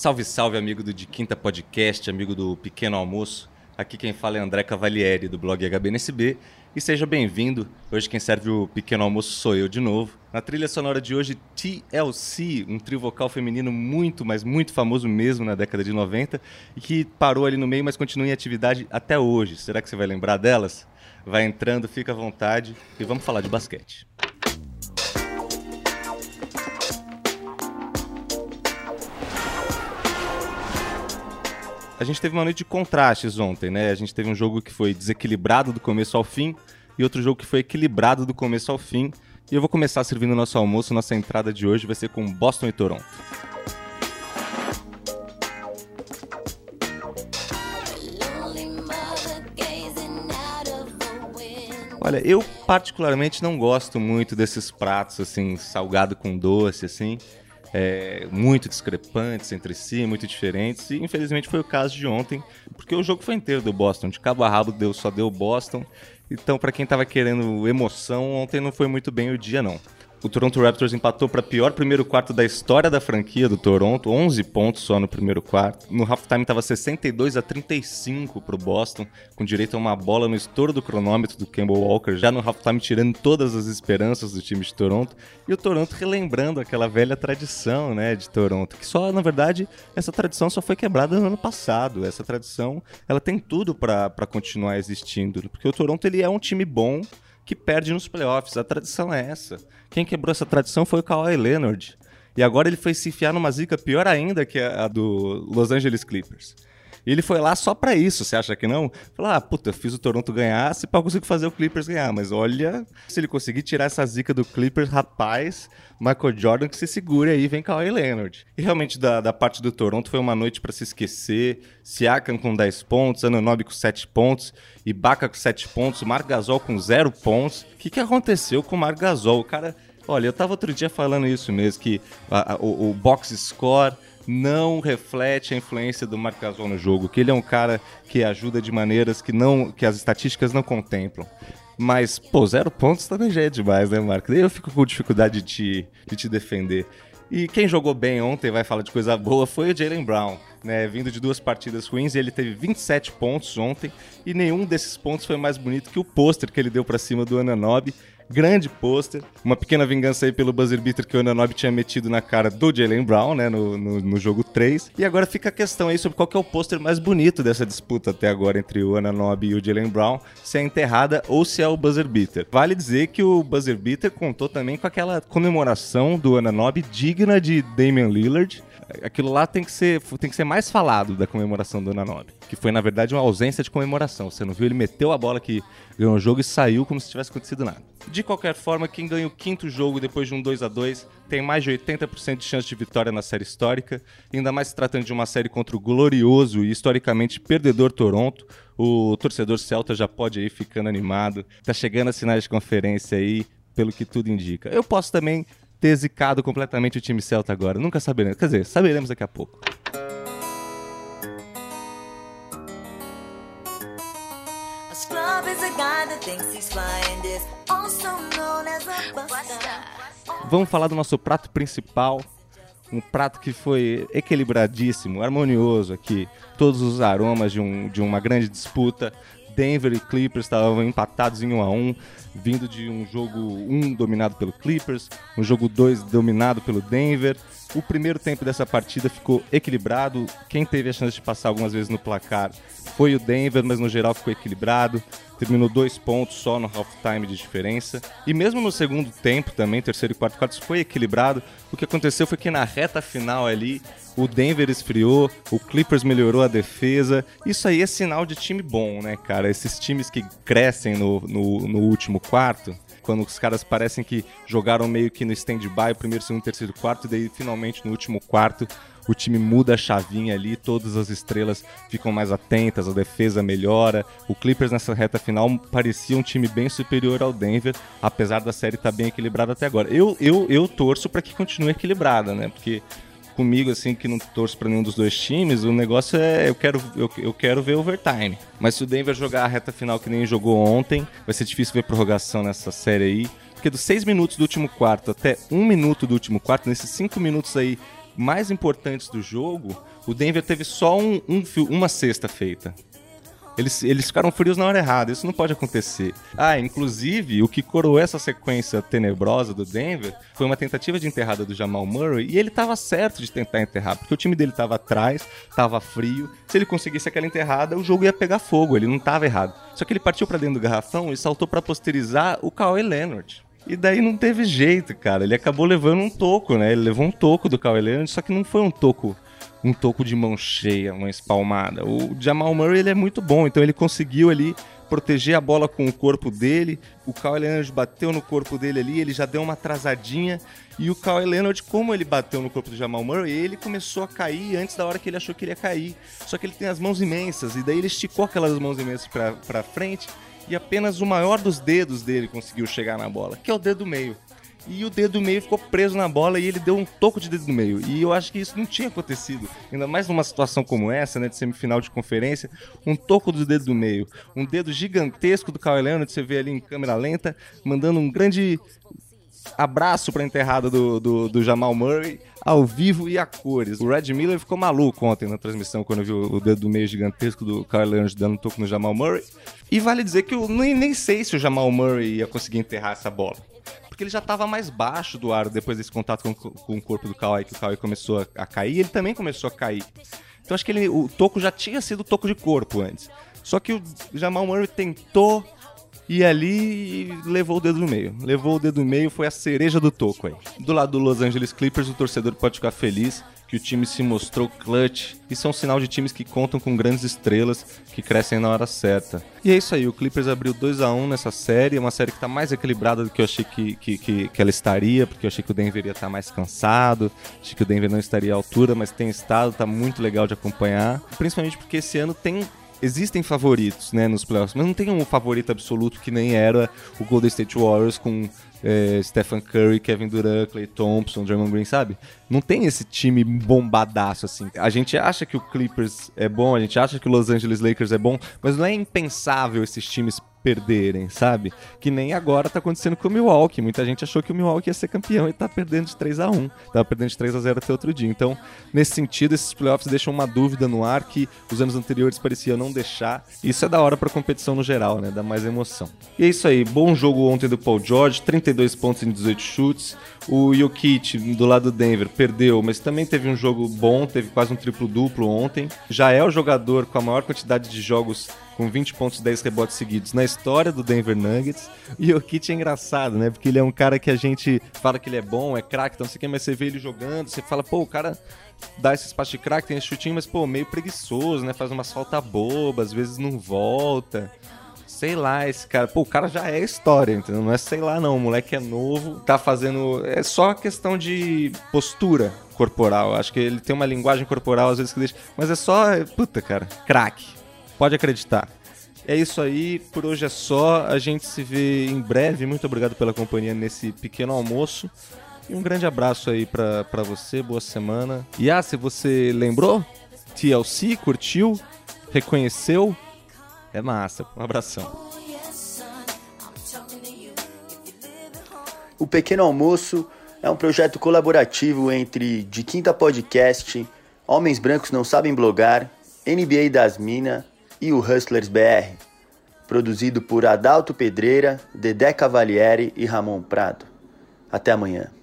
Salve, salve, amigo do De Quinta Podcast, amigo do Pequeno Almoço. Aqui quem fala é André Cavalieri, do blog HBNSB. E seja bem-vindo. Hoje quem serve o Pequeno Almoço sou eu de novo. Na trilha sonora de hoje, TLC, um trio vocal feminino muito, mas muito famoso mesmo na década de 90 e que parou ali no meio, mas continua em atividade até hoje. Será que você vai lembrar delas? Vai entrando, fica à vontade e vamos falar de basquete. A gente teve uma noite de contrastes ontem, né? A gente teve um jogo que foi desequilibrado do começo ao fim e outro jogo que foi equilibrado do começo ao fim. E eu vou começar servindo nosso almoço. Nossa entrada de hoje vai ser com Boston e Toronto. Olha, eu particularmente não gosto muito desses pratos assim, salgado com doce assim é, muito discrepantes entre si, muito diferentes. E infelizmente foi o caso de ontem, porque o jogo foi inteiro do Boston. De cabo a rabo deu, só deu Boston. Então, para quem estava querendo emoção, ontem não foi muito bem o dia, não. O Toronto Raptors empatou para pior primeiro quarto da história da franquia do Toronto, 11 pontos só no primeiro quarto. No halftime estava 62 a 35 para o Boston, com direito a uma bola no estouro do cronômetro do Campbell Walker, já no halftime tirando todas as esperanças do time de Toronto. E o Toronto relembrando aquela velha tradição, né, de Toronto, que só, na verdade, essa tradição só foi quebrada no ano passado. Essa tradição, ela tem tudo para continuar existindo, porque o Toronto ele é um time bom que perde nos playoffs. A tradição é essa. Quem quebrou essa tradição foi o Kawhi Leonard. E agora ele foi se enfiar numa zica pior ainda que a do Los Angeles Clippers. E ele foi lá só para isso, você acha que não? Falou, ah, puta, fiz o Toronto ganhar, se pá, consigo fazer o Clippers ganhar. Mas olha, se ele conseguir tirar essa zica do Clippers, rapaz, Michael Jordan que se segure aí, vem Kawhi Leonard. E realmente, da, da parte do Toronto, foi uma noite para se esquecer. Siakam com 10 pontos, Ananobi com 7 pontos, Ibaka com 7 pontos, Marc Gasol com 0 pontos. O que, que aconteceu com o Marc Gasol? O cara... Olha, eu tava outro dia falando isso mesmo, que a, a, o, o box score não reflete a influência do Marc Gasol no jogo, que ele é um cara que ajuda de maneiras que não que as estatísticas não contemplam. Mas, pô, zero pontos também já é demais, né, Marco? Eu fico com dificuldade de te, de te defender. E quem jogou bem ontem, vai falar de coisa boa, foi o Jalen Brown. Né, vindo de duas partidas ruins, ele teve 27 pontos ontem e nenhum desses pontos foi mais bonito que o pôster que ele deu para cima do Ananobi grande pôster. Uma pequena vingança aí pelo buzzer beater que o Ananobi tinha metido na cara do Jalen Brown, né, no, no, no, jogo 3. E agora fica a questão aí sobre qual que é o pôster mais bonito dessa disputa até agora entre o Ananobi e o Jalen Brown, se é enterrada ou se é o buzzer beater. Vale dizer que o buzzer beater contou também com aquela comemoração do Ananobi digna de Damian Lillard, aquilo lá tem que ser, tem que ser mais falado da comemoração do Ananobi. Que foi, na verdade, uma ausência de comemoração. Você não viu? Ele meteu a bola que ganhou o jogo e saiu como se tivesse acontecido nada. De qualquer forma, quem ganha o quinto jogo depois de um 2 a 2 tem mais de 80% de chance de vitória na série histórica, ainda mais se tratando de uma série contra o glorioso e historicamente perdedor Toronto. O torcedor Celta já pode ir ficando animado. Tá chegando a sinais de conferência aí, pelo que tudo indica. Eu posso também ter zicado completamente o time Celta agora. Nunca saberemos. Quer dizer, saberemos daqui a pouco. Vamos falar do nosso prato principal. Um prato que foi equilibradíssimo, harmonioso aqui. Todos os aromas de, um, de uma grande disputa. Denver e Clippers estavam empatados em 1 a 1 vindo de um jogo 1 dominado pelo Clippers, um jogo 2 dominado pelo Denver. O primeiro tempo dessa partida ficou equilibrado. Quem teve a chance de passar algumas vezes no placar foi o Denver, mas no geral ficou equilibrado. Terminou dois pontos só no halftime de diferença. E mesmo no segundo tempo também, terceiro e quarto quartos, foi equilibrado. O que aconteceu foi que na reta final ali, o Denver esfriou, o Clippers melhorou a defesa. Isso aí é sinal de time bom, né, cara? Esses times que crescem no, no, no último quarto quando os caras parecem que jogaram meio que no stand-by, primeiro, segundo, terceiro, quarto, e daí finalmente no último quarto o time muda a chavinha ali, todas as estrelas ficam mais atentas, a defesa melhora. O Clippers nessa reta final parecia um time bem superior ao Denver, apesar da série estar tá bem equilibrada até agora. Eu, eu, eu torço para que continue equilibrada, né? Porque comigo, assim, que não torço para nenhum dos dois times, o negócio é eu quero, eu, eu quero ver overtime. Mas se o Denver jogar a reta final que nem jogou ontem, vai ser difícil ver prorrogação nessa série aí. Porque dos seis minutos do último quarto até um minuto do último quarto, nesses cinco minutos aí mais importantes do jogo, o Denver teve só um, um uma cesta feita. Eles, eles ficaram frios na hora errada, isso não pode acontecer. Ah, inclusive, o que coroou essa sequência tenebrosa do Denver foi uma tentativa de enterrada do Jamal Murray e ele estava certo de tentar enterrar, porque o time dele estava atrás, estava frio. Se ele conseguisse aquela enterrada, o jogo ia pegar fogo, ele não estava errado. Só que ele partiu para dentro do garrafão e saltou para posterizar o Kawhi Leonard. E daí não teve jeito, cara. Ele acabou levando um toco, né? Ele levou um toco do Kawhi Leonard, só que não foi um toco um toco de mão cheia, uma espalmada. O Jamal Murray ele é muito bom, então ele conseguiu ali proteger a bola com o corpo dele. O Kawhi Leonard bateu no corpo dele ali, ele já deu uma atrasadinha. E o Kawhi Leonard, como ele bateu no corpo do Jamal Murray, ele começou a cair antes da hora que ele achou que ele ia cair. Só que ele tem as mãos imensas, e daí ele esticou aquelas mãos imensas pra frente, e apenas o maior dos dedos dele conseguiu chegar na bola, que é o dedo meio e o dedo do meio ficou preso na bola e ele deu um toco de dedo no meio. E eu acho que isso não tinha acontecido. Ainda mais numa situação como essa, né, de semifinal de conferência, um toco do dedo do meio. Um dedo gigantesco do Kawhi Leonard, você vê ali em câmera lenta, mandando um grande abraço para a enterrada do, do, do, Jamal Murray ao vivo e a cores. O Red Miller ficou maluco ontem na transmissão quando viu o dedo do meio gigantesco do Kyle Leonard dando um toco no Jamal Murray. E vale dizer que eu nem, nem sei se o Jamal Murray ia conseguir enterrar essa bola porque ele já estava mais baixo do ar depois desse contato com, com o corpo do Kawhi, que o Kawhi começou a, cair, ele também começou a cair. Então acho que ele, o toco já tinha sido toco de corpo antes. Só que o Jamal Murray tentou ir ali e levou o dedo no meio. Levou o dedo no meio, foi a cereja do toco aí. Do lado do Los Angeles Clippers, o torcedor pode ficar feliz que o time se mostrou clutch. Isso é um sinal de times que contam com grandes estrelas que crescem na hora certa. E é isso aí, o Clippers abriu 2 a 1 nessa série, uma série que está mais equilibrada do que eu achei que, que, que, que, ela estaria, porque eu achei que o Denver ia estar tá mais cansado, achei que o Denver não estaria à altura, mas tem estado, tá muito legal de acompanhar. Principalmente porque esse ano tem existem favoritos, né, nos playoffs, mas não tem um favorito absoluto que nem era o Golden State Warriors com é, Stephen Curry, Kevin Durant, Clay Thompson, Draymond Green, sabe? Não tem esse time bombadaço assim. A gente acha que o Clippers é bom, a gente acha que o Los Angeles Lakers é bom, mas não é impensável esses times perderem, sabe? Que nem agora tá acontecendo com o Milwaukee. Muita gente achou que o Milwaukee ia ser campeão e tá perdendo de 3 a 1 Tava perdendo de 3 a 0 até outro dia. Então, nesse sentido, esses playoffs deixam uma dúvida no ar que os anos anteriores pareciam não deixar. Isso é da hora pra competição no geral, né? Dá mais emoção. E é isso aí. Bom jogo ontem do Paul George, 32 pontos em 18 chutes. O Jokic, do lado do Denver, perdeu, mas também teve um jogo bom, teve quase um triplo-duplo ontem. Já é o jogador com a maior quantidade de jogos com 20 pontos e 10 rebotes seguidos na história do Denver Nuggets. E o Jokic é engraçado, né? Porque ele é um cara que a gente fala que ele é bom, é craque, então você quer, mas você vê ele jogando, você fala, pô, o cara dá esse espaço de craque, tem esse chutinho, mas, pô, meio preguiçoso, né? Faz umas falta boba, às vezes não volta sei lá, esse cara. Pô, o cara já é história, entendeu? Não é sei lá, não. O moleque é novo, tá fazendo. É só questão de postura corporal. Acho que ele tem uma linguagem corporal, às vezes, que deixa. Mas é só. Puta, cara. Craque. Pode acreditar. É isso aí, por hoje é só. A gente se vê em breve. Muito obrigado pela companhia nesse pequeno almoço. E um grande abraço aí pra, pra você, boa semana. E ah, se você lembrou, TLC, curtiu, reconheceu, é massa. Um abração. O Pequeno Almoço é um projeto colaborativo entre De Quinta Podcast, Homens Brancos Não Sabem Blogar, NBA das Minas e o Hustlers BR. Produzido por Adalto Pedreira, Dedé Cavalieri e Ramon Prado. Até amanhã.